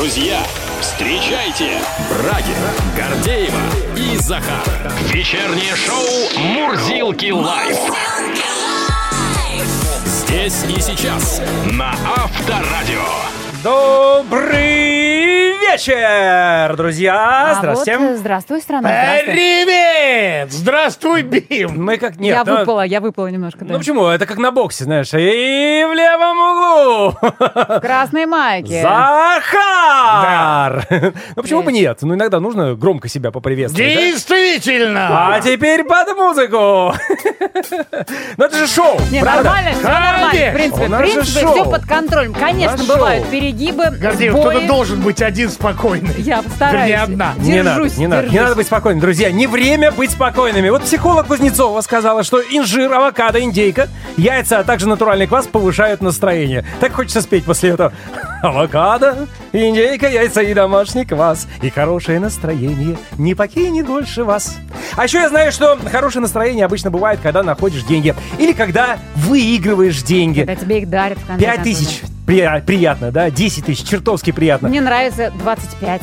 Друзья, встречайте Брагина, Гордеева и Захар. Вечернее шоу «Мурзилки лайф». Здесь и сейчас на Авторадио. Добрый вечер, друзья! А Здравствуйте. вот, э, здравствуй, страна. здравствуй. Привет! Здравствуй, Бим! Мы как нет. Я ну, выпала, я выпала немножко, да. Ну почему? Это как на боксе, знаешь. И в левом углу красной майке. Захар! Ну почему бы нет? Ну иногда нужно громко себя поприветствовать. да? Действительно! А теперь под музыку. Ну это же шоу, Не, правда? нормально, все нормально. В принципе, в принципе, все под контролем. Конечно, бывают перегибы, Гордеев, кто-то должен быть один спокойный. Я постараюсь. Вернее, одна. Не надо, Держусь, не надо, не держусь. надо быть спокойным, друзья. Не время быть спокойными. Вот психолог Кузнецова сказала, что инжир, авокадо, индейка, яйца, а также натуральный квас повышают настроение. Так хочется спеть после этого. Авокадо, индейка, яйца и домашний квас. И хорошее настроение не покинет больше вас. А еще я знаю, что хорошее настроение обычно бывает, когда находишь деньги. Или когда выигрываешь деньги. Когда тебе их дарят в конце Пять тысяч. При- приятно, да? 10 тысяч. Чертовски приятно. Мне нравится 25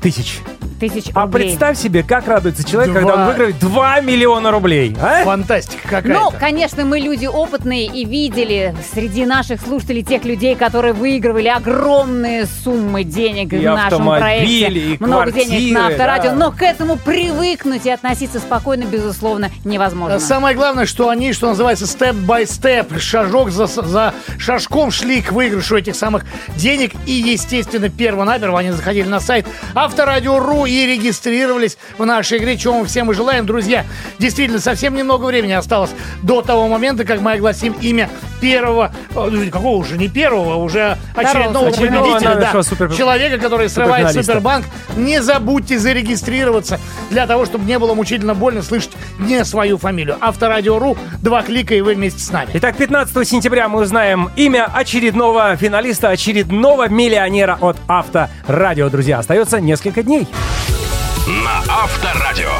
Тысяч. Тысяч А рублей. представь себе, как радуется человек, Два. когда он выиграет 2 миллиона рублей. А? Фантастика какая-то. Ну, конечно, мы люди опытные и видели среди наших слушателей тех людей, которые выигрывали огромные суммы денег И в нашем проекте. и Много денег на квартиры, авторадио. да. Но к этому привыкнуть и относиться спокойно, безусловно, невозможно. Самое главное, что они, что называется, степ-бай-степ, шажок за, за шажком шли к выигрышу этих самых денег. И, естественно, перво-наперво они заходили на сайт Авторадио.ру и регистрировались в нашей игре, чего мы всем и желаем. Друзья, действительно, совсем немного времени осталось до того момента, как мы огласим имя первого, э, какого уже, не первого, уже очередного Очередного победителя, да, супер- человека, который срывает. Супербанк. Не забудьте зарегистрироваться для того, чтобы не было мучительно больно слышать не свою фамилию. Авторадио.ру, два клика, и вы вместе с нами. Итак, 15 сентября мы узнаем имя очередного финалиста, очередного миллионера от Авторадио. Друзья, остается несколько дней. Авторадио.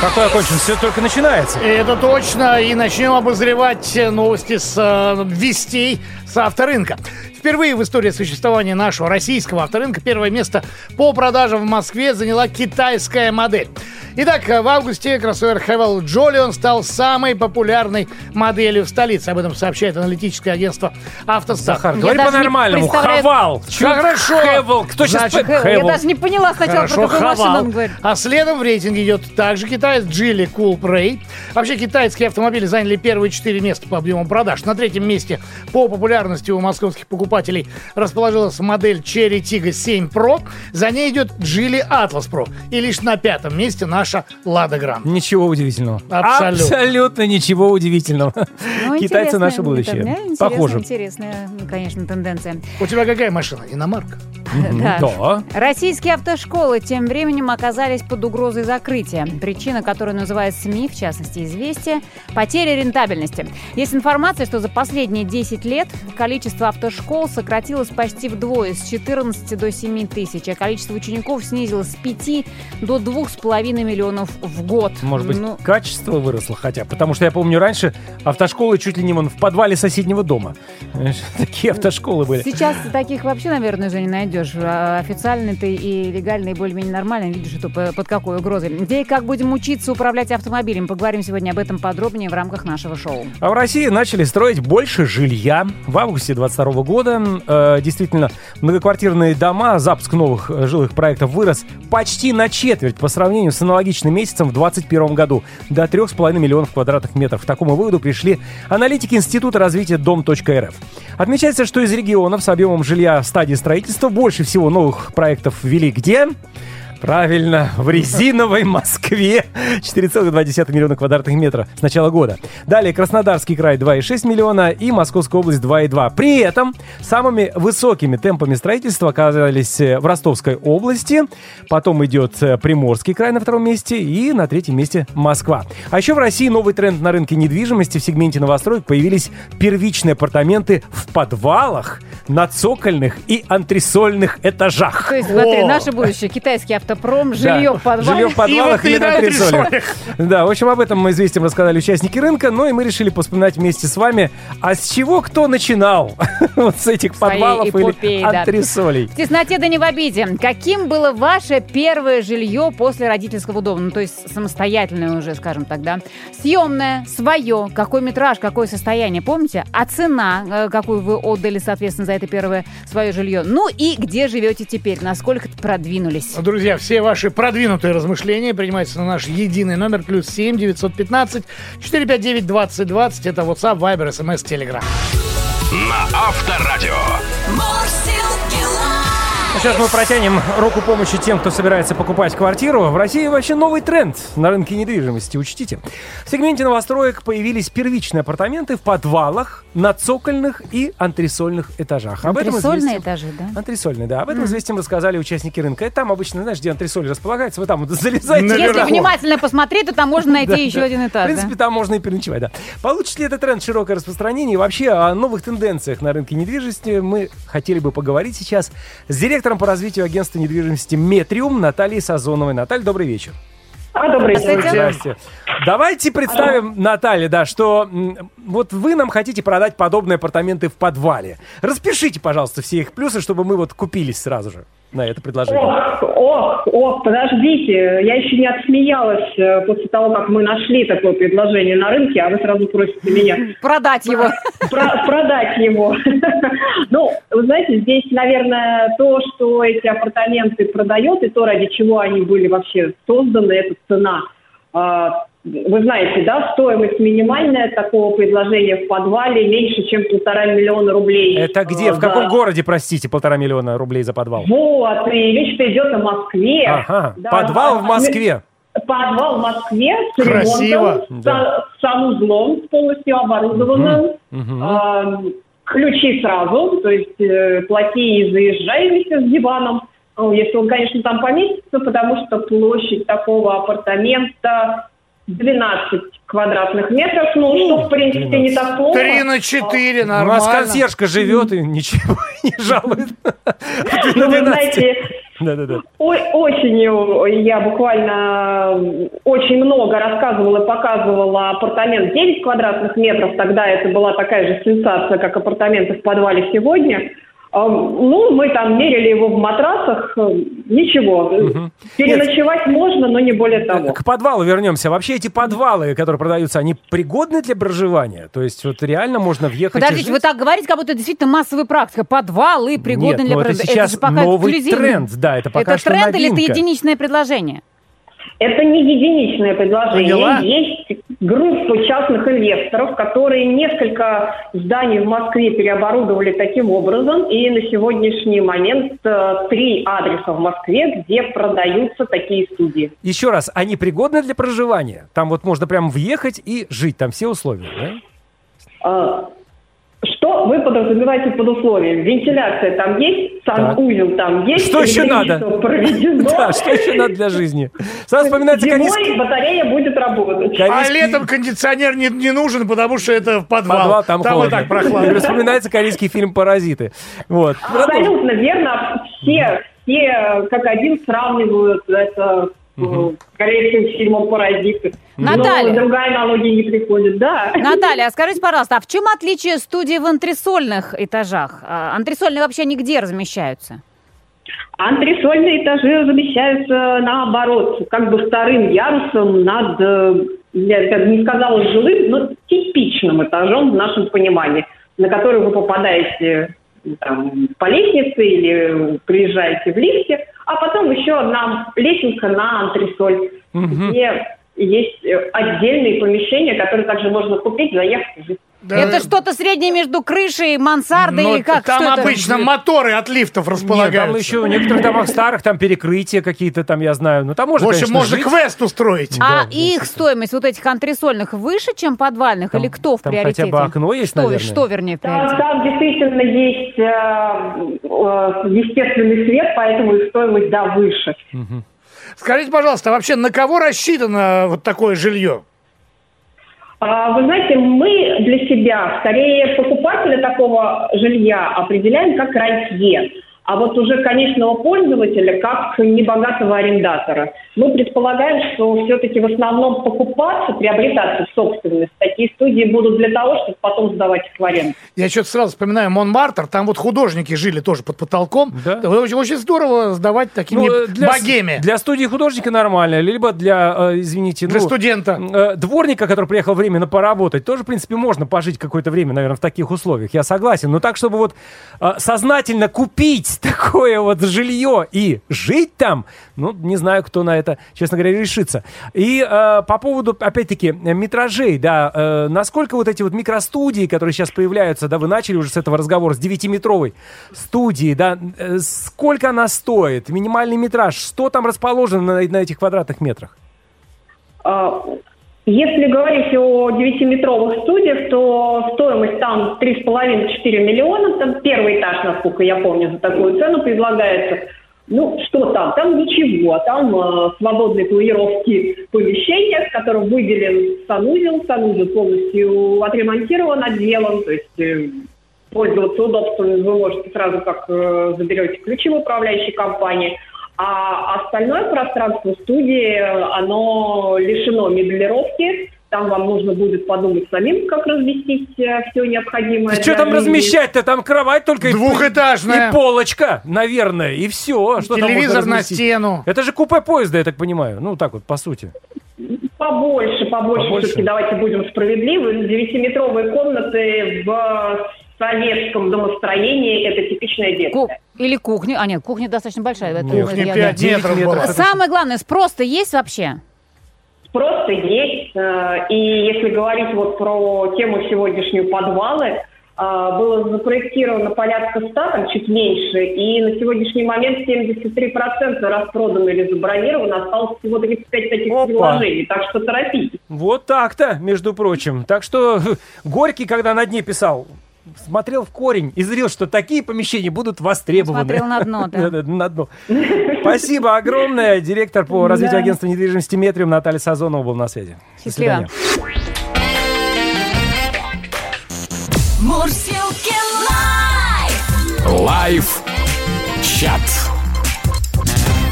Какой окончен? Все только начинается. Это точно. И начнем обозревать новости с э, вестей с авторынка. Впервые в истории существования нашего российского авторынка первое место по продажам в Москве заняла китайская модель. Итак, в августе кроссовер Хевел Джолион стал самой популярной моделью в столице. Об этом сообщает аналитическое агентство «Автостат». Захар, говори по-нормальному. представляю- Хавал. Хорошо. Хевел. Кто сейчас... Значит, Хэ- Я даже не поняла сначала, Хорошо, про какую машину хавал. он говорит. А следом в рейтинге идет также китаец Джили Cool Prey. Вообще китайские автомобили заняли первые четыре места по объему продаж. На третьем месте по популярности у московских покупателей расположилась модель Cherry Tiggo 7 Pro. За ней идет Geely Atlas Pro. И лишь на пятом месте наша Lada Grant. Ничего удивительного. Абсолютно. Абсолютно ничего удивительного. Ну, Китайцы наше будущее. интересная, Похоже. Интересная, конечно, тенденция. У тебя какая машина? Иномарка? Да. Да. Российские автошколы тем временем оказались под угрозой закрытия. Причина, которую называют СМИ, в частности «Известия» – потеря рентабельности. Есть информация, что за последние 10 лет количество автошкол сократилось почти вдвое, с 14 до 7 тысяч, а количество учеников снизилось с 5 до 2,5 миллионов в год. Может быть, Ну, качество выросло хотя. Потому что я помню раньше автошколы чуть ли не вон в подвале соседнего дома. Такие автошколы были. Сейчас таких вообще, наверное, уже не найдешь. А Официальный ты и легальный более-менее нормально. Видишь, что по- под какой угрозой. Где и как будем учиться управлять автомобилем? Поговорим сегодня об этом подробнее в рамках нашего шоу. А в России начали строить больше жилья. В августе 22 года э, действительно многоквартирные дома, запуск новых э, жилых проектов вырос почти на четверть по сравнению с аналогичным месяцем в 2021 году до 3,5 миллионов квадратных метров. К такому выводу пришли аналитики Института развития Дом.рф. Отмечается, что из регионов с объемом жилья в стадии строительства больше всего новых проектов ввели где? Правильно, в резиновой Москве 4,2 миллиона квадратных метров с начала года. Далее Краснодарский край 2,6 миллиона и Московская область 2,2. При этом самыми высокими темпами строительства оказались э, в Ростовской области, потом идет э, Приморский край на втором месте и на третьем месте Москва. А еще в России новый тренд на рынке недвижимости в сегменте новостроек появились первичные апартаменты в подвалах на цокольных и антресольных этажах. То есть, смотри, О. наше будущее. Китайский автопром, Да. жилье в подвале. Жилье в подвалах И или на антресолях. Да, в общем, об этом мы известием рассказали участники рынка, но и мы решили поспоминать вместе с вами, а с чего кто начинал? Вот с этих Своей подвалов эпопеи, или да. антресолей. В тесноте да не в обиде. Каким было ваше первое жилье после родительского дома? Ну, то есть самостоятельное уже, скажем так, да? Съемное, свое, какой метраж, какое состояние, помните? А цена, э, какую вы отдали, соответственно, за это первое свое жилье? Ну и где живете теперь? Насколько продвинулись? Друзья, все ваши продвинутые размышления принимаются на наш единый номер плюс 7 915 459 2020. Это WhatsApp, Viber, SMS, Telegram. На Авторадио. Ну, Сейчас мы протянем руку помощи тем, кто собирается покупать квартиру. В России вообще новый тренд на рынке недвижимости, учтите. В сегменте новостроек появились первичные апартаменты в подвалах, на цокольных и антресольных этажах. Об этом Антресольные известием- этажи, да? Антресольные, да. Об этом известием рассказали участники рынка. И там обычно, знаешь, где антресоль располагается, вы там вот залезаете. Наверху. Если внимательно посмотреть, то там можно найти Да, еще да. один В этаж. принципе, там можно и переночевать, да. Получит ли этот тренд широкое распространение? И вообще о новых тенденциях на рынке недвижимости мы хотели бы поговорить сейчас с директором по развитию агентства недвижимости «Метриум» Натальей Сазоновой. Наталья, добрый вечер. А, добрый Здравствуйте. день. Здрасте. Давайте представим, Наталья, да, что вот вы нам хотите продать подобные апартаменты в подвале. Распишите, пожалуйста, все их плюсы, чтобы мы вот купились сразу же на это предложение. Ох, ох, ох, подождите, я еще не отсмеялась э, после того, как мы нашли такое предложение на рынке, а вы сразу просите меня Продать его. про- продать его. Ну, вы знаете, здесь, наверное, то, что эти апартаменты продает, и то, ради чего они были вообще созданы, это цена. А, Вы знаете, да, стоимость минимальная такого предложения в подвале меньше, чем полтора миллиона рублей. Это где? А, В каком да. городе, простите, полтора миллиона рублей за подвал? Вот, и речь-то идет о Москве. Ага, Да, подвал в. Москве. Подвал в Москве с Красиво. ремонтом, Да. с санузлом, полностью оборудованным. Мгм. А, ключи сразу, то есть э, плати и заезжай вместе с диваном. Ну, если он, конечно, там поместится, потому что площадь такого апартамента 12 квадратных метров, ну, что, в принципе, не 12. так плохо. Три на четыре, У нормально. нас консьержка живет и ничего не жалует. Ну, вы 12. знаете, Да-да-да. Ой, осенью я буквально очень много рассказывала и показывала апартамент 9 квадратных метров. Тогда это была такая же сенсация, как апартаменты в подвале сегодня. А, Ну, мы там мерили его в матрасах. э, Ничего. Переночевать можно, но не более того. К подвалу вернемся. Вообще эти подвалы, которые продаются, они пригодны для проживания? То есть вот реально можно въехать и Подождите, жить? вы так говорите, как будто это действительно массовая практика. Подвалы пригодны Нет, для ну это сейчас же пока новый эксклюзивно. тренд, да, это пока Это что тренд или это новинка. единичное предложение? Это не единичное предложение. Поняла. Есть группа частных инвесторов, которые несколько зданий в Москве переоборудовали таким образом. И на сегодняшний момент э, три адреса в Москве, где продаются такие студии. Еще раз, они пригодны для проживания? Там вот можно прям въехать и жить, там все условия, да? Что вы подразумеваете под условием? Вентиляция там есть, санузел там есть. Что еще надо? проведено. Да, что еще надо для жизни? Сразу вспоминается Зимой батарея будет работать. А летом кондиционер не, не нужен, потому что это подвал. Подвал, там, и холодно. так прохладно. Вспоминается корейский фильм «Паразиты». Вот. Абсолютно верно. Все, все как один сравнивают это э, с корейским фильмом «Паразиты». Наталья. Но другая аналогия не приходит, да. Наталья, а скажите, пожалуйста, а в чем отличие студии в антресольных этажах? А, Антресольные вообще нигде размещаются? Антресольные этажи размещаются наоборот, как бы вторым ярусом над, э, я как бы не сказала жилым, но типичным этажом в нашем понимании, на который вы попадаете там, по лестнице или приезжаете в лифте, а потом еще одна лестница на антресоль, где есть э, отдельные помещения, которые также можно купить, заехать и жить. Да. Это что-то среднее между крышей, мансардой Но или как? Там Что это? обычно моторы от лифтов Нет, располагаются. там еще в некоторых домах старых там перекрытия какие-то там, я знаю. Ну, там можно, В общем, конечно, можно жить. квест устроить. А Да, их стоимость вот этих антресольных выше, чем подвальных? Там- или кто в там приоритете? хотя бы окно есть, что, наверное? Что, вернее, в Там, приоритете? там действительно есть э, э, естественный свет, поэтому и стоимость, да, выше. Скажите, пожалуйста, а вообще на кого рассчитано вот такое жилье? А, Вы знаете, мы для себя скорее покупателя такого жилья определяем как рантье, а вот уже конечного пользователя как небогатого арендатора. Мы предполагаем, что все-таки в основном покупаться, приобретаться в собственность такие студии будут для того, чтобы потом сдавать их в аренду. Я что-то сразу вспоминаю Монмартр, там вот художники жили тоже под потолком. Да. Очень, очень здорово сдавать такими Ну, для, богеми. для студии художника нормально, либо для, э, извините, Для ну, студента. э, дворника, который приехал временно поработать, тоже, в принципе, можно пожить какое-то время, наверное, в таких условиях. Я согласен. Но так, чтобы вот э, сознательно купить такое вот жилье и жить там, ну, не знаю, кто на это, честно говоря, решится. И э, по поводу, опять-таки, метражей, да, э, насколько вот эти вот микростудии, которые сейчас появляются, да, вы начали уже с этого разговора, с 9-метровой студии, да, э, сколько она стоит, минимальный метраж, что там расположено на, на этих квадратных метрах? Если говорить о 9-метровых студиях, то стоимость там 3,5-4 миллиона. Там первый этаж, насколько я помню, за такую цену предлагается. Ну, что там? Там ничего. Там э, свободные планировки помещения, в котором выделен санузел. Санузел полностью отремонтирован, отделан. То есть э, пользоваться удобствами вы можете сразу, как э, заберете ключи в управляющей компании. А остальное пространство студии, э, оно лишено меблировки. Там вам нужно будет подумать самим, как разместить все необходимое. Что там размещать-то? Там кровать только и- Двухэтажная. И полочка, наверное, и все. Что Телевизор на стену. Это же купе поезда, я так понимаю. Ну, так вот, по сути. Побольше, побольше, Побольше? все-таки давайте будем справедливы. Девятиметровые комнаты в советском домостроении – это типичное детство. Ку- Или кухня. А нет, кухня достаточно большая. Это- Нет, это не я- пять да. метров Девять была. Самое главное, спрос-то есть вообще? Просто есть. э, И если говорить вот про тему сегодняшнюю подвалы, э, было запроектировано порядка 100, там чуть меньше, и на сегодняшний момент 73% распродано или забронировано, осталось всего 35 таких Опа. предложений, так что торопитесь. Вот так-то, между прочим. Так что Горький, когда на дне писал, смотрел в корень и зрел, что такие помещения будут востребованы. Смотрел на дно, да. На дно. Спасибо огромное. Директор по развитию Да. агентства недвижимости Метриум Наталья Сазонова был на связи. До Счастливо. свидания. Мурзилки live! Live chat.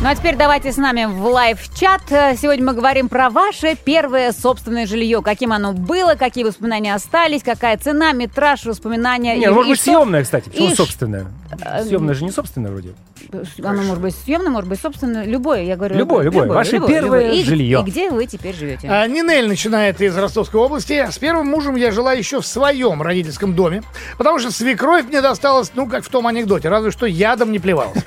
Ну а теперь давайте с нами в live chat. Э, Сегодня мы говорим про ваше первое собственное жилье. Каким оно было, какие воспоминания остались, какая цена, метраж, воспоминания. Не, и- может и быть, что- съемная, кстати. Почему и ш- собственная? Съемная же не собственная вроде. Оно может быть съемное, может быть собственное. Любое, я говорю. Любое, любое. Ваше первое И- жилье. И где вы теперь живете? А, Нинель начинает из Ростовской области. С первым мужем я жила еще в своем родительском доме, потому что свекровь мне досталась, ну, как в том анекдоте, разве что ядом не плевалась.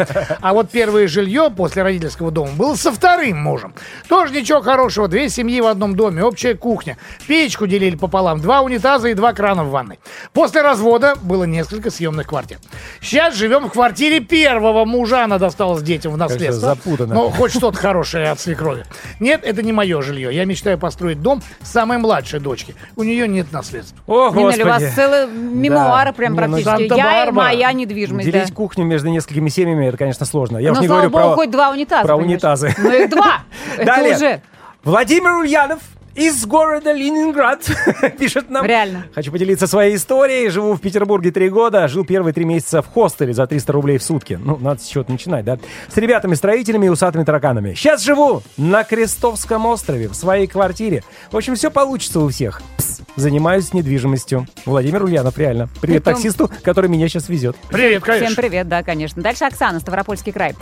А вот первое жилье после родительского дома было со вторым мужем. Тоже ничего хорошего. Две семьи в одном доме, общая кухня. Печку делили пополам, два унитаза и два крана в ванной. После развода было несколько съемных квартир. Сейчас живем в квартире первого мужа, она досталась детям в наследство. запутанно. Но хоть что-то хорошее от свекрови. Нет, это не мое жилье. Я мечтаю построить дом самой младшей дочки. У нее нет наследства. О, Нина, господи. у вас целые мемуары Да. прям ну, практически. Я и моя недвижимость, да. Делить кухню между несколькими семьями, это, конечно, сложно. Я Но, уж не слава говорю богу, про... хоть два унитаза. про понимаешь? унитазы. Ну их два. Далее. уже. Владимир Ульянов из города Ленинград пишет нам. Реально. Хочу поделиться своей историей. Живу в Петербурге три года. Жил первые три месяца в хостеле за 300 рублей в сутки. Ну, надо с чего-то начинать, да? С ребятами-строителями и усатыми тараканами. Сейчас живу на Крестовском острове, в своей квартире. В общем, все получится у всех. Пс, занимаюсь недвижимостью. Владимир Ульянов, реально. Привет Притом- таксисту, который меня сейчас везет. Привет, конечно. Всем привет, да, конечно. Дальше Оксана, Ставропольский край.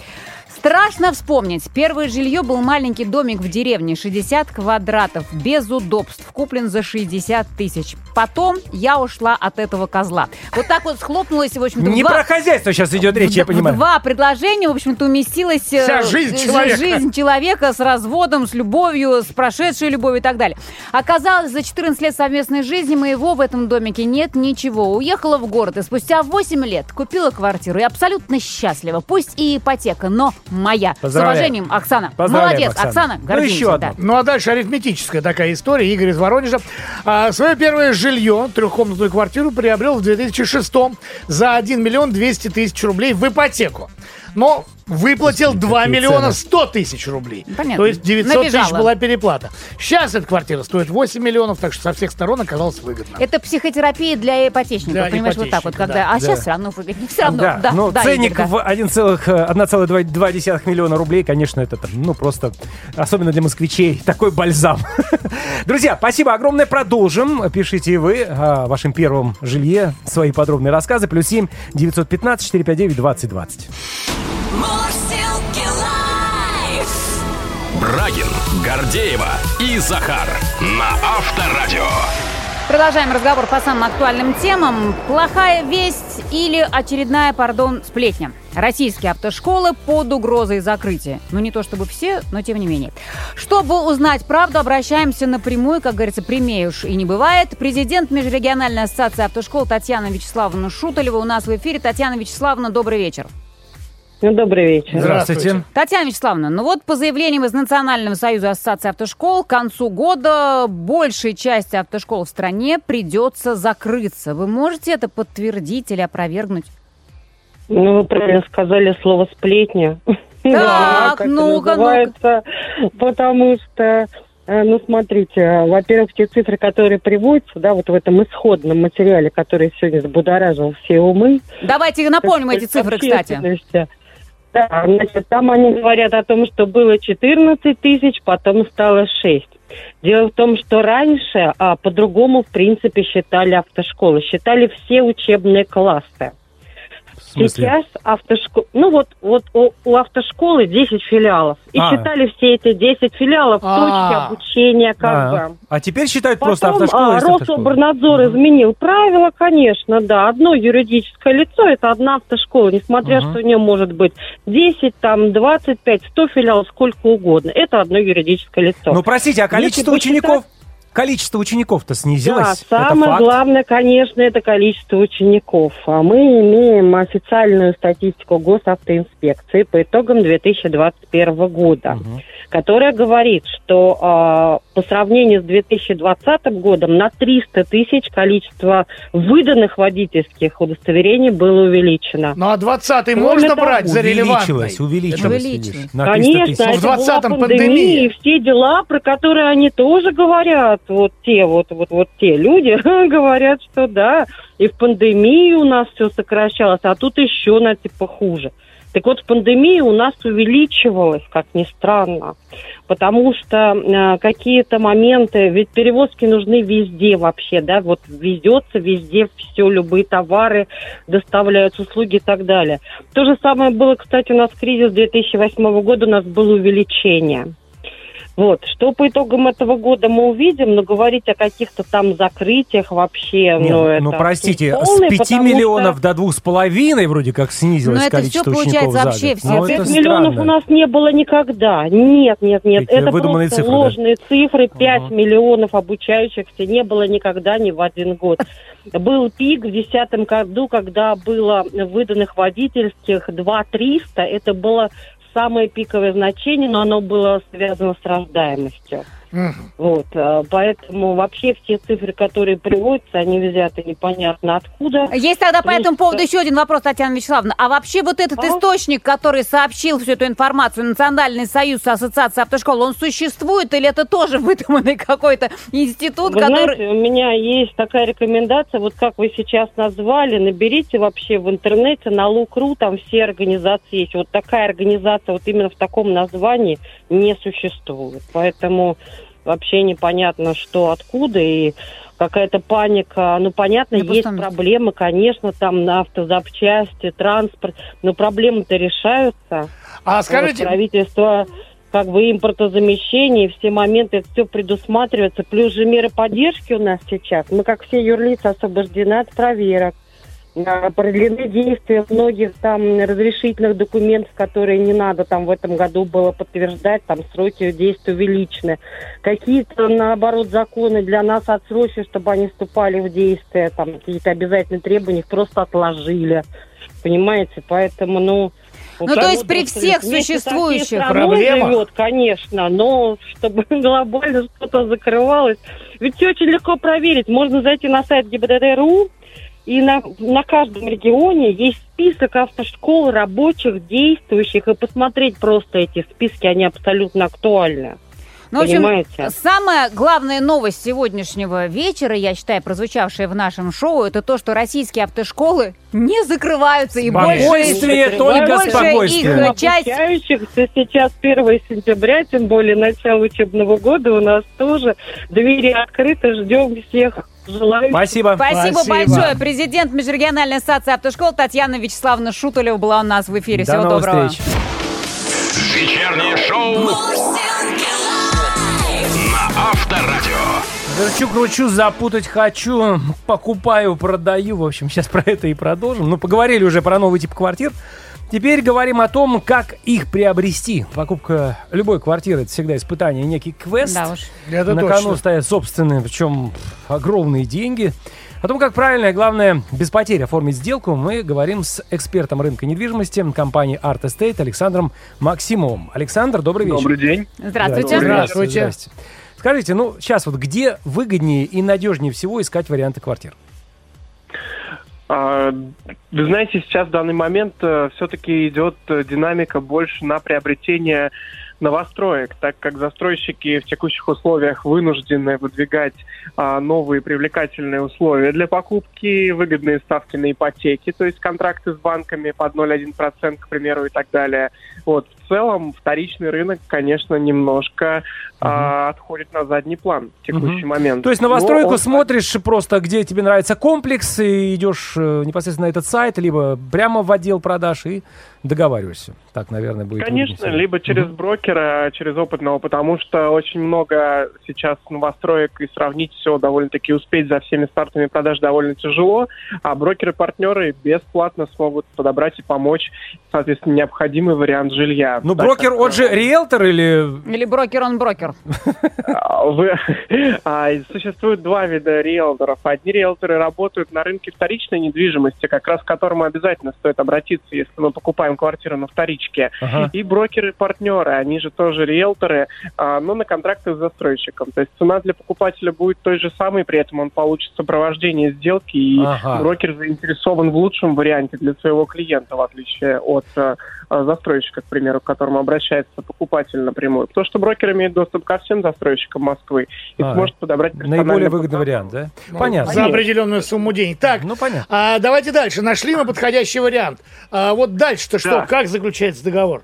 Страшно вспомнить. Первое жилье был маленький домик в деревне, 60 квадратов, без удобств, куплен за 60 тысяч. Потом я ушла от этого козла. Вот так вот схлопнулась, в общем-то, Не два- про хозяйство сейчас идет речь, я понимаю. два предложения, в общем-то, уместилась э, Вся жизнь жи- человека. жизнь человека с разводом, с любовью, с прошедшей любовью и так далее. Оказалось, за 14 лет совместной жизни моего в этом домике нет ничего. Уехала в город и спустя 8 лет купила квартиру и абсолютно счастлива. Пусть и ипотека, но моя. С уважением, Оксана. Молодец, Оксана. Оксана. Ну, еще да. одну. Ну а дальше арифметическая такая история. Игорь из Воронежа. А, свое первое жилье, трехкомнатную квартиру, приобрел в 2006 за 1 миллион 200 тысяч рублей в ипотеку. Но выплатил 2 какие миллиона цены. 100 тысяч рублей. Понятно. То есть 900 тысяч Набежала. была переплата. Сейчас эта квартира стоит 8 миллионов, так что со всех сторон оказалось выгодно. Это психотерапия для ипотечников, Для понимаешь, вот так вот, ипотечника, когда, да. а сейчас Да. все равно выгоднее, все равно, Да, да, ну да, ценник Игорь, да. в 1,2 миллиона рублей, конечно, это там, ну просто, особенно для москвичей, такой бальзам. Друзья, спасибо огромное, продолжим. Пишите и вы о вашем первом жилье свои подробные рассказы. Плюс 7 915 459 2020. Мурзилки лайф. Брагин, Гордеева и Захар на Авторадио. Продолжаем разговор по самым актуальным темам. Плохая весть или очередная, пардон, сплетня. Российские автошколы под угрозой закрытия. Ну, не то чтобы все, но тем не менее. Чтобы узнать правду, обращаемся напрямую, как говорится, прямее уж и не бывает. Президент Межрегиональной ассоциации автошкол Татьяна Вячеславовна Шуталева у нас в эфире. Татьяна Вячеславовна, добрый вечер. Ну, добрый вечер. Здравствуйте. Татьяна Вячеславовна, ну вот по заявлениям из Национального союза ассоциации автошкол, к концу года большей части автошкол в стране придется закрыться. Вы можете это подтвердить или опровергнуть? Ну, вы правильно сказали слово «сплетня». Так, как это ну-ка, называется, Потому что, э, ну, смотрите, э, во-первых, те цифры, которые приводятся, да, вот в этом исходном материале, который сегодня взбудоражил все умы. Давайте напомним эти цифры, кстати. Да, значит, там они говорят о том, что было 14 тысяч, потом стало 6. Дело в том, что раньше а, по-другому, в принципе, считали автошколы. Считали все учебные классы. В смысле? Сейчас автошкол... Ну вот, вот у, у автошколы 10 филиалов. И А. считали все эти 10 филиалов А. точки обучения как А, бы. а теперь считают просто Потом автошколы. а. Рособорнадзор изменил правила, конечно, да. Одно юридическое лицо – это одна автошкола, несмотря Мгм. что у нее может быть 10, там, 25, 100 филиалов, сколько угодно. Это одно юридическое лицо. Ну, простите, а количество Если учеников... Количество учеников-то Да, снизилось. это самое факт. главное, конечно, это количество учеников. А мы имеем официальную статистику госавтоинспекции по итогам 2021 года, Мгм. которая говорит, что а, по сравнению с 2020 годом на 300 тысяч количество выданных водительских удостоверений было увеличено. Ну а 20-й Кроме можно того, брать за релевантный? Увеличилось, увеличилось. Увеличилось. видишь, на 300 Конечно. Ну, в это была 20-м пандемия, пандемия. и все дела, про которые они тоже говорят, вот те, вот, вот, вот те люди говорят, что да, и в пандемии у нас все сокращалось, а тут еще на типа хуже. Так вот, в пандемии у нас увеличивалось, как ни странно, потому что э, какие-то моменты, ведь перевозки нужны везде вообще, да, вот везется везде все, любые товары доставляются, услуги и так далее. То же самое было, кстати, у нас кризис 2008 года, у нас было увеличение. Вот, что по итогам этого года мы увидим, но говорить о каких-то там закрытиях вообще, Не, ну, ну, это простите, полный, с 5 потому миллионов что до двух с половиной вроде как снизилось Но это количество всё учеников получается за вообще год. все Ну, это 5 миллионов странно. у нас не было никогда. Нет, нет, нет. Какие Это выдуманные просто цифры, да? ложные цифры. 5 Ага. миллионов обучающихся не было никогда ни в один год. Был пик в 2010 году, когда было выданных водительских 2 300. Это было самое пиковое значение, но оно было связано с рождаемостью. Мгм. Вот, э, поэтому вообще все цифры, которые приводятся, они взяты непонятно откуда. Есть тогда по этому поводу э, еще один вопрос, Татьяна Вячеславовна. А вообще вот этот А? источник, который сообщил всю эту информацию, Национальный союз ассоциации автошкол, он существует или это тоже выдуманный какой-то институт, Вы который... знаете, у меня есть такая рекомендация, вот как вы сейчас назвали, наберите вообще в интернете на Лукру, там все организации есть. Вот такая организация вот именно в таком названии не существует. Поэтому вообще непонятно, что откуда, и какая-то паника. Ну, понятно, На есть месте. проблемы, конечно, там на автозапчасти, транспорт, но проблемы-то решаются. А Вот скажите, правительство как бы импортозамещение, все моменты, это все предусматривается. Плюс же меры поддержки у нас сейчас. Мы, как все юрлица, освобождены от проверок. Продлены действия многих там разрешительных документов, которые не надо там в этом году было подтверждать, там сроки действия увеличены. Какие-то, наоборот, законы для нас отсрочили, чтобы они вступали в действие, там какие-то обязательные требования их просто отложили. Понимаете? Поэтому, ну... Ну, то есть при всех существующих проблемах. живет, конечно, но чтобы глобально что-то закрывалось. Ведь все очень легко проверить. Можно зайти на сайт ГИБДД.ру И на, на каждом регионе есть список автошкол рабочих, действующих, и посмотреть просто эти списки, они абсолютно актуальны. Ну, в общем, Понимаете? самая главная новость сегодняшнего вечера, я считаю, прозвучавшая в нашем шоу, это то, что российские автошколы не закрываются и больше... Спокойствие, только больше спокойствие. их часть... Обучающихся сейчас 1 сентября, тем более начало учебного года, у нас тоже двери открыты, ждем всех желающих. Спасибо. Спасибо, Спасибо. большое. Президент Межрегиональной ассоциации автошкол Татьяна Вячеславовна Шутулева была у нас в эфире. До Всего доброго. встреч. Вечернее шоу Авторадио. Верчу, кручу, запутать хочу, покупаю, продаю. В общем, сейчас про это и продолжим. Ну, поговорили уже про новый тип квартир. Теперь говорим о том, как их приобрести. Покупка любой квартиры – это всегда испытание, некий квест. Да уж. Это На точно. кону стоят собственные, причем огромные деньги. О том, как правильно и, главное, без потерь оформить сделку, мы говорим с экспертом рынка недвижимости компании Art Estate Александром Максимовым. Александр, добрый вечер. Добрый день. Здравствуйте. Здравствуйте. Здрасте. Скажите, ну, сейчас вот где выгоднее и надежнее всего искать варианты квартир? А, Вы знаете, сейчас в данный момент все-таки идет э, динамика больше на приобретение новостроек, так как застройщики в текущих условиях вынуждены выдвигать а, новые привлекательные условия для покупки, выгодные ставки на ипотеки, то есть контракты с банками под 0,1%, к примеру, и так далее. Вот целом вторичный рынок, конечно, немножко а, отходит на задний план в текущий Мгм. момент. То есть Но новостройку он- смотришь просто, где тебе нравится комплекс, и идешь э, непосредственно на этот сайт, либо прямо в отдел продаж и договариваешься. Так, наверное, будет. Конечно, либо через Мгм. брокера, через опытного, потому что очень много сейчас новостроек и сравнить все довольно-таки успеть за всеми стартами продаж довольно тяжело, а брокеры-партнеры бесплатно смогут подобрать и помочь, соответственно, необходимый вариант жилья. Ну, Так брокер, как, он же риэлтор или... Или брокер он брокер. а, вы- а, Существует два вида риэлторов. Одни риэлторы работают на рынке вторичной недвижимости, как раз к которому обязательно стоит обратиться, если мы покупаем квартиру на вторичке. Ага. И брокеры-партнеры, они же тоже риэлторы, а, но на контрактах с застройщиком. То есть цена для покупателя будет той же самой, при этом он получит сопровождение сделки, и Ага. брокер заинтересован в лучшем варианте для своего клиента, в отличие от а, застройщика, к примеру, которому обращается покупатель напрямую. Потому что брокер имеет доступ ко всем застройщикам Москвы и А, сможет подобрать Наиболее выгодный вариант, да? Ну, Понятно. За определенную сумму денег. Так, Ну, понятно. а, давайте дальше. Нашли мы подходящий вариант. А, вот дальше-то что? Да. Как заключается договор?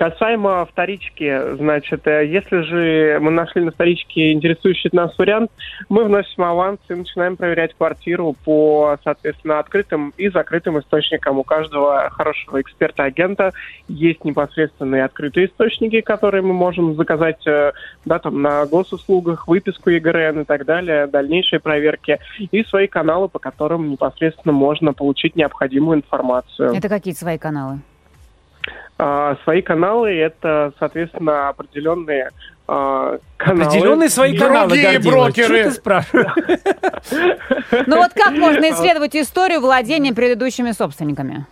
Касаемо вторички, значит, э, если же мы нашли на вторичке интересующий нас вариант, мы вносим аванс и начинаем проверять квартиру по, соответственно, открытым и закрытым источникам. У каждого хорошего эксперта-агента есть непосредственные открытые источники, которые мы можем заказать э, да, там, на госуслугах, выписку ЕГРН и так далее, дальнейшие проверки, и свои каналы, по которым непосредственно можно получить необходимую информацию. Это какие свои каналы? А, свои каналы это, соответственно, определенные а, каналы. Определенные свои Другие каналы, Гордеева. брокеры. Чё ты спрашиваешь? Ну вот как можно исследовать историю владения предыдущими собственниками?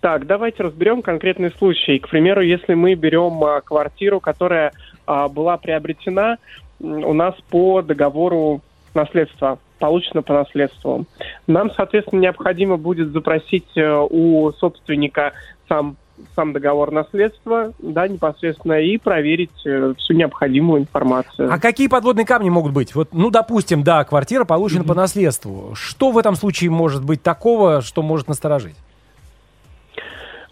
Так, давайте разберем конкретный случай. К примеру, если мы берем а, квартиру, которая а, была приобретена у нас по договору наследства, получена по наследству. Нам, соответственно, необходимо будет запросить э, у собственника сам сам договор наследства, да, непосредственно, и проверить э, всю необходимую информацию. А какие подводные камни могут быть? Вот, ну, допустим, да, квартира получена по наследству. Что в этом случае может быть такого, что может насторожить?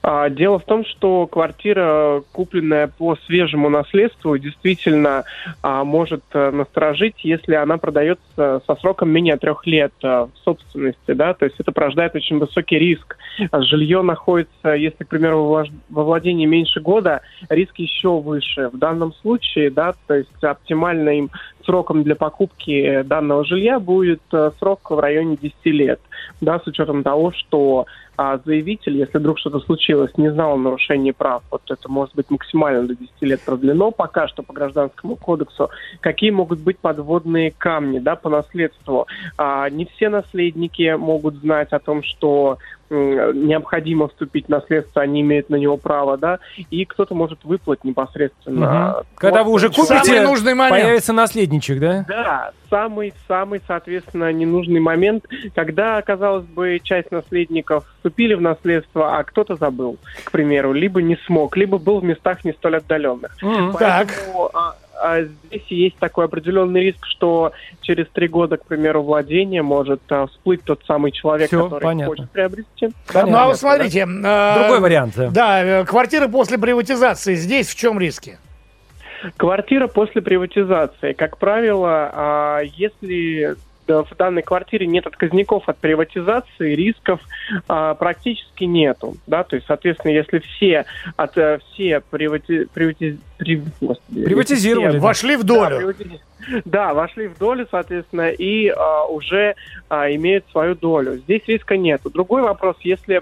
А, Дело в том, что квартира, купленная по свежему наследству, действительно а, может э, насторожить, если она продается со сроком менее трех лет э, в собственности, да, то есть это порождает очень высокий риск. А Жилье находится, если, к примеру, во владении меньше года, риск еще выше. В данном случае, да, то есть оптимальным сроком для покупки данного жилья будет э, срок в районе 10 лет, да, с учетом того, что а заявитель, если вдруг что-то случилось, не знал о нарушении прав, вот это может быть максимально до 10 лет продлено пока что по гражданскому кодексу. Какие могут быть подводные камни, да, по наследству? А, не все наследники могут знать о том, что необходимо вступить в наследство, они имеют на него право, да, и кто-то может выплатить непосредственно. Мгм. Когда вы уже купите, Самый нужный момент. появятся наследники. Маятничек, да? Да, самый-самый, соответственно, ненужный момент, когда, казалось бы, часть наследников вступили в наследство, а кто-то забыл, к примеру, либо не смог, либо был в местах не столь отдаленных. Так. Поэтому, а, а здесь есть такой определенный риск, что через три года, к примеру, владения может а, всплыть тот самый человек, Всё, который понятно. хочет приобрести. Ну, а вот смотрите. э, Другой вариант. да. Да, э, квартиры после приватизации. Здесь в чем риски? Квартира после приватизации. Как правило, а, если да, в данной квартире нет отказников от приватизации, рисков а, практически нету. Да? То есть, соответственно, если все, от, э, все привати, привати- при- господи, Приватизировали, все- Вошли в Да, долю. привати- Да, вошли в долю, соответственно, и а, уже а, имеют свою долю. Здесь риска нету. Другой вопрос, если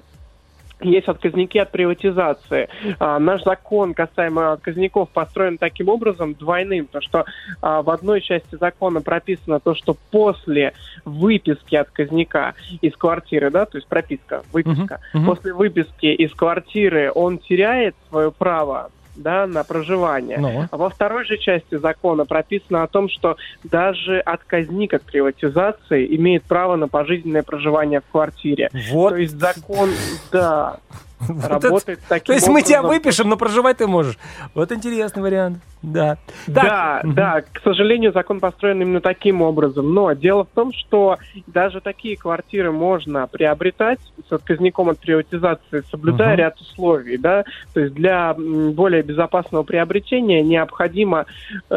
есть отказники от приватизации. А, наш закон касаемо отказников построен таким образом двойным, то что а, в одной части закона прописано то, что после выписки отказника из квартиры, да, то есть прописка, выписка, мгм. после выписки из квартиры он теряет свое право да, на проживание. Ну. А во второй же части закона прописано о том, что даже отказник от приватизации имеет право на пожизненное проживание в квартире. Вот. То есть закон, да, работает это- таким То есть мы тебя выпишем, но проживать ты можешь. Вот интересный вариант. Да. Да, Так, мгм. да, к сожалению, закон построен именно таким образом. Но дело в том, что даже такие квартиры можно приобретать с отказником от приватизации, соблюдая Мгм. ряд условий, да. То есть для более безопасного приобретения необходимо э,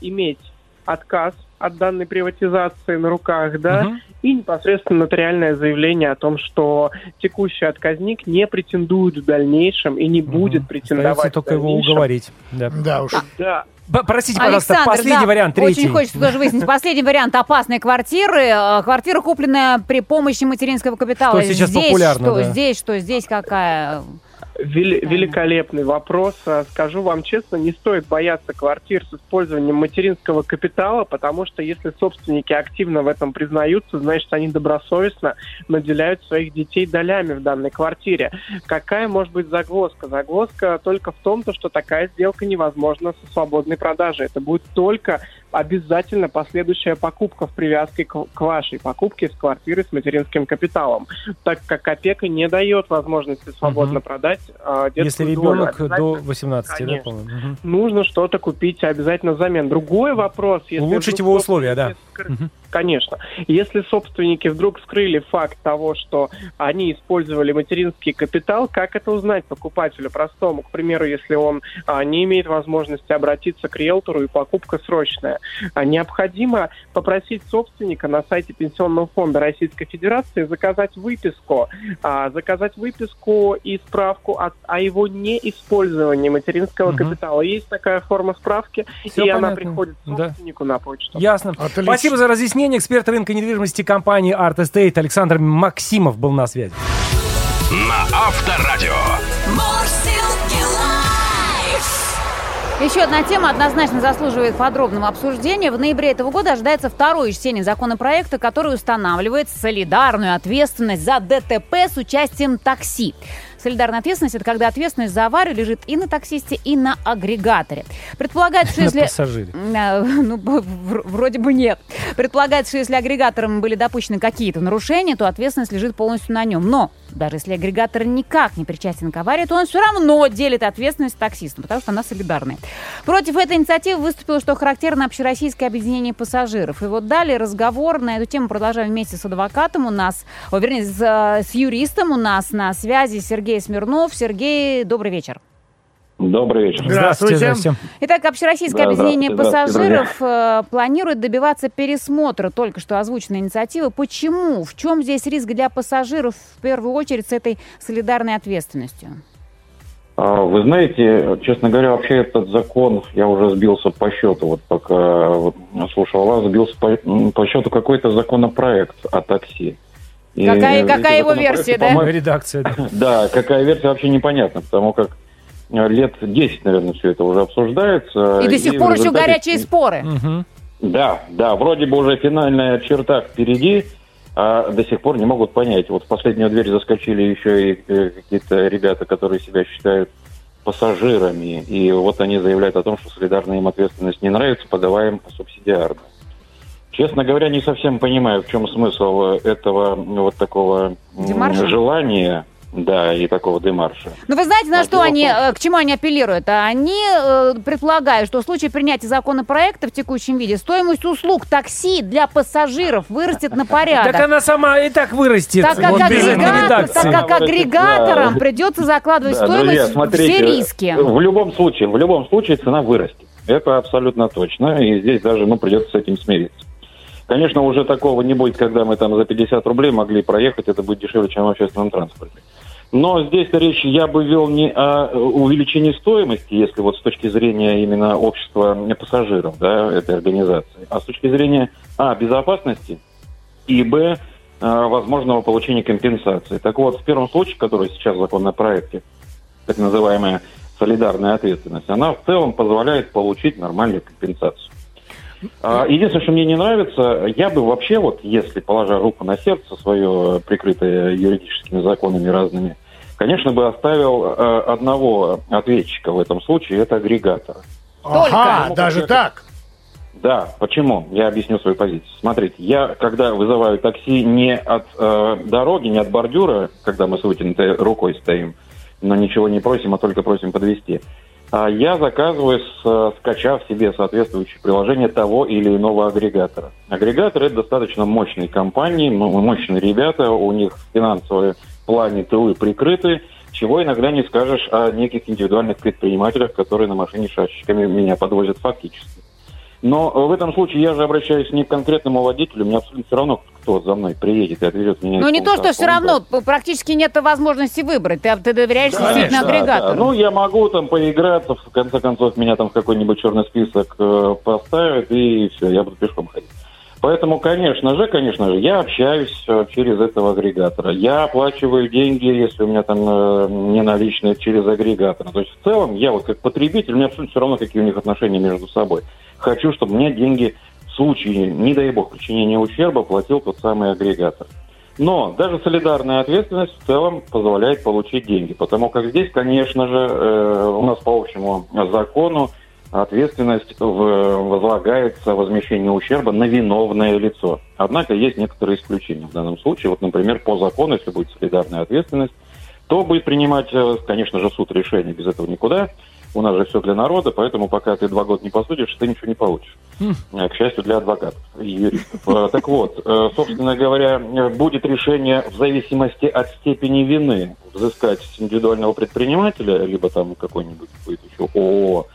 иметь отказ от данной приватизации на руках, да, Мгм. и непосредственно нотариальное заявление о том, что текущий отказник не претендует в дальнейшем и не будет Мгм. претендовать Остается в только его уговорить. Да. Да уж. Да, Простите, пожалуйста, Александр, последний да, вариант, третий. Очень хочется тоже выяснить. Последний вариант опасной квартиры. Э, Квартира, купленная при помощи материнского капитала. Что сейчас здесь популярно, Что да. здесь, что здесь какая? Вели- великолепный вопрос. А, Скажу вам честно, не стоит бояться квартир с использованием материнского капитала, потому что если собственники активно в этом признаются, значит, они добросовестно наделяют своих детей долями в данной квартире. Какая может быть загвоздка? Загвоздка только в том, то, что такая сделка невозможна со свободной продажей. Это будет только обязательно последующая покупка в привязке к, вашей покупке с квартиры с материнским капиталом, так как опека не дает возможности свободно Мгм. продать а, детскую Если долю. ребенок до Обязательно 18, да, Конечно. Мгм. Нужно что-то купить обязательно взамен. Другой вопрос... Если Улучшить его условия, да. Конечно. Если собственники вдруг скрыли факт того, что они использовали материнский капитал, как это узнать покупателю простому? К примеру, если он а, не имеет возможности обратиться к риэлтору и покупка срочная. А, необходимо попросить собственника на сайте Пенсионного фонда Российской Федерации заказать выписку. А, заказать выписку и справку от- о его неиспользовании материнского Мгм. капитала. Есть такая форма справки, Всё и она понятно. приходит Да. собственнику на почту. Ясно. Отлично. Спасибо за разъяснение. Эксперт рынка недвижимости компании Art Estate Александр Максимов был на связи. На Авторадио. Еще одна тема однозначно заслуживает подробного обсуждения. В ноябре этого года ожидается второе чтение законопроекта, который устанавливает солидарную ответственность за ДТП с участием такси. Солидарная ответственность – это когда ответственность за аварию лежит и на таксисте, и на агрегаторе. Предполагается, что На если... пассажире. Э, Ну, вроде бы нет. Предполагается, что если агрегатором были допущены какие-то нарушения, то ответственность лежит полностью на нем. Но даже если агрегатор никак не причастен к аварии, то он все равно делит ответственность с таксистом, потому что она солидарная. Против этой инициативы выступило, что характерно общероссийское объединение пассажиров. И вот далее разговор на эту тему продолжаем вместе с адвокатом у нас, о, вернее, с, э, с юристом у нас на связи Сергей Смирнов. Сергей, добрый вечер. Добрый вечер. Здравствуйте. Здравствуйте. Здравствуйте. Итак, Общероссийское Да, объединение здравствуйте, пассажиров э, планирует добиваться пересмотра только что озвученной инициативы. Почему? В чем здесь риск для пассажиров, в первую очередь, с этой солидарной ответственностью? А, Вы знаете, честно говоря, вообще этот закон, я уже сбился по счету, вот пока вот слушал вас, сбился по, по счету какой-то законопроект о такси. И, Какая- э, какая его версия, да? по-моему, Редакция. да. Да, какая версия вообще непонятно, потому как э, лет 10, наверное, все это уже обсуждается. И до сих пор еще горячие споры. Да, да, вроде бы уже финальная черта впереди, а до сих пор не могут понять. Вот в последнюю дверь заскочили еще и э, какие-то ребята, которые себя считают пассажирами. И вот они заявляют о том, что солидарная им ответственность не нравится, подаваем субсидиарно. Честно говоря, не совсем понимаю, в чем смысл этого ну, вот такого Демарша? желания, да, и такого демарша. Ну, вы знаете, на А что они, э, к чему они апеллируют? А Они э, предполагают, что в случае принятия законопроекта в текущем виде стоимость услуг такси для пассажиров вырастет на порядок. Так она сама и так вырастет. Так как, вот агрегатор- так как агрегаторам да. придется закладывать Да, стоимость друзья, в смотрите, все риски. В любом случае, в любом случае цена вырастет. Это абсолютно точно. И здесь даже ну, придется с этим смириться. Конечно, уже такого не будет, когда мы там за 50 рублей могли проехать, это будет дешевле, чем в общественном транспорте. Но здесь речь я бы вел не о увеличении стоимости, если вот с точки зрения именно общества пассажиров, да, этой организации, а с точки зрения, а, безопасности, и, б, э, возможного получения компенсации. Так вот, в первом случае, который сейчас в законопроекте, так называемая солидарная ответственность, она в целом позволяет получить нормальную компенсацию. А, Единственное, что мне не нравится, я бы вообще, вот если положа руку на сердце свое, прикрытое юридическими законами разными, конечно бы оставил э, одного ответчика в этом случае, это агрегатор. Ага, Только. даже так. Да, почему? Я объясню свою позицию. Смотрите, я, когда вызываю такси не от э, дороги, не от бордюра, когда мы с вытянутой рукой стоим, но ничего не просим, а только просим подвести, я заказываю, э, скачав себе соответствующее приложение того или иного агрегатора. Агрегатор – это достаточно мощные компании, ну, мощные ребята, у них в финансовом плане тылы прикрыты, чего иногда не скажешь о неких индивидуальных предпринимателях, которые на машине шашечками меня подвозят фактически. Но в этом случае я же обращаюсь не к конкретному водителю, мне абсолютно все равно, кто за мной приедет и отвезет меня. Ну, не то, что все равно практически нет возможности выбрать. Ты, ты доверяешь Да, действительно да, агрегатору. да. Ну, я могу там поиграться, в конце концов, меня там в какой-нибудь черный список э, поставят, и все, я буду пешком ходить. Поэтому, конечно же, конечно же, я общаюсь э, через этого агрегатора. Я оплачиваю деньги, если у меня там э, не наличные, через агрегатора. То есть, в целом, я вот как потребитель, мне абсолютно все равно, какие у них отношения между собой. Хочу, чтобы мне деньги в случае, не дай бог, причинения ущерба платил тот самый агрегатор. Но даже солидарная ответственность в целом позволяет получить деньги, потому как здесь, конечно же, э, у нас по общему закону ответственность возлагается возмещение ущерба на виновное лицо. Однако есть некоторые исключения в данном случае. Вот, например, по закону, если будет солидарная ответственность, то будет принимать, э, конечно же, суд решение. Без этого никуда. У нас же все для народа, поэтому пока ты два года не посудишь, ты ничего не получишь. Э, К счастью, для адвокатов и юристов. Э, Так вот, э, собственно говоря, будет решение в зависимости от степени вины взыскать с индивидуального предпринимателя, либо там какой-нибудь будет еще ООО,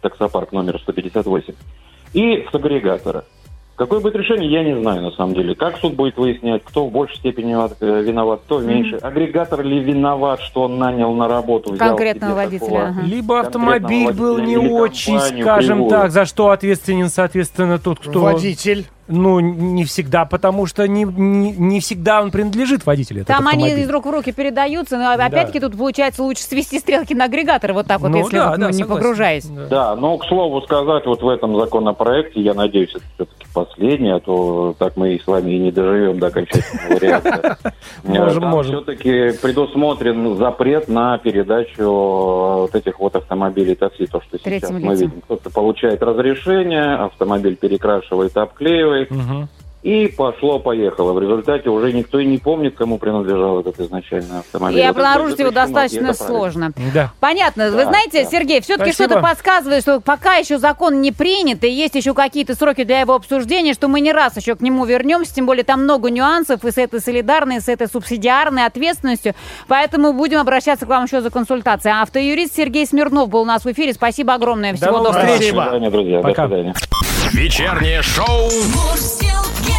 таксопарк номер 158, и с агрегатора. Какое будет решение, я не знаю на самом деле. Как суд будет выяснять, кто в большей степени виноват, э, виноват, кто в меньшей. Агрегатор ли виноват, что он нанял на работу, взял Конкретного водителя, такого ага. Либо автомобиль был водителя не очень, скажем кривую. так, за что ответственен, соответственно, тот, кто... Водитель. Ну, не всегда, потому что не, не, не всегда он принадлежит водителю. этот Там они автомобиль. из рук в руки передаются, но опять-таки тут получается лучше свести стрелки на агрегатор, вот так вот, Ну если да, вот, да, ну, не согласен. погружаясь. Да. Да, но, к слову сказать, вот в этом законопроекте, я надеюсь, это все-таки последний, а то так мы и с вами и не доживем до окончательного варианта. Можем, можем. все-таки предусмотрен запрет на передачу вот этих вот автомобилей такси, то, что сейчас мы видим. Кто-то получает разрешение, автомобиль перекрашивает, обклеивает, Мгм. и пошло-поехало. В результате уже никто и не помнит, кому принадлежал этот изначальный автомобиль. И Вот обнаружить его достаточно сложно. Да. Понятно. Вы Да, знаете, да. Сергей, все-таки что-то подсказывает, что пока еще закон не принят, и есть еще какие-то сроки для его обсуждения, что мы не раз еще к нему вернемся, тем более там много нюансов и с этой солидарной, и с этой субсидиарной ответственностью. Поэтому будем обращаться к вам еще за консультацией. Автоюрист Сергей Смирнов был у нас в эфире. Спасибо огромное. Всего новых доброго. встреч. До свидания, друзья. Пока. До свидания. Вечернее шоу. Мурзилки.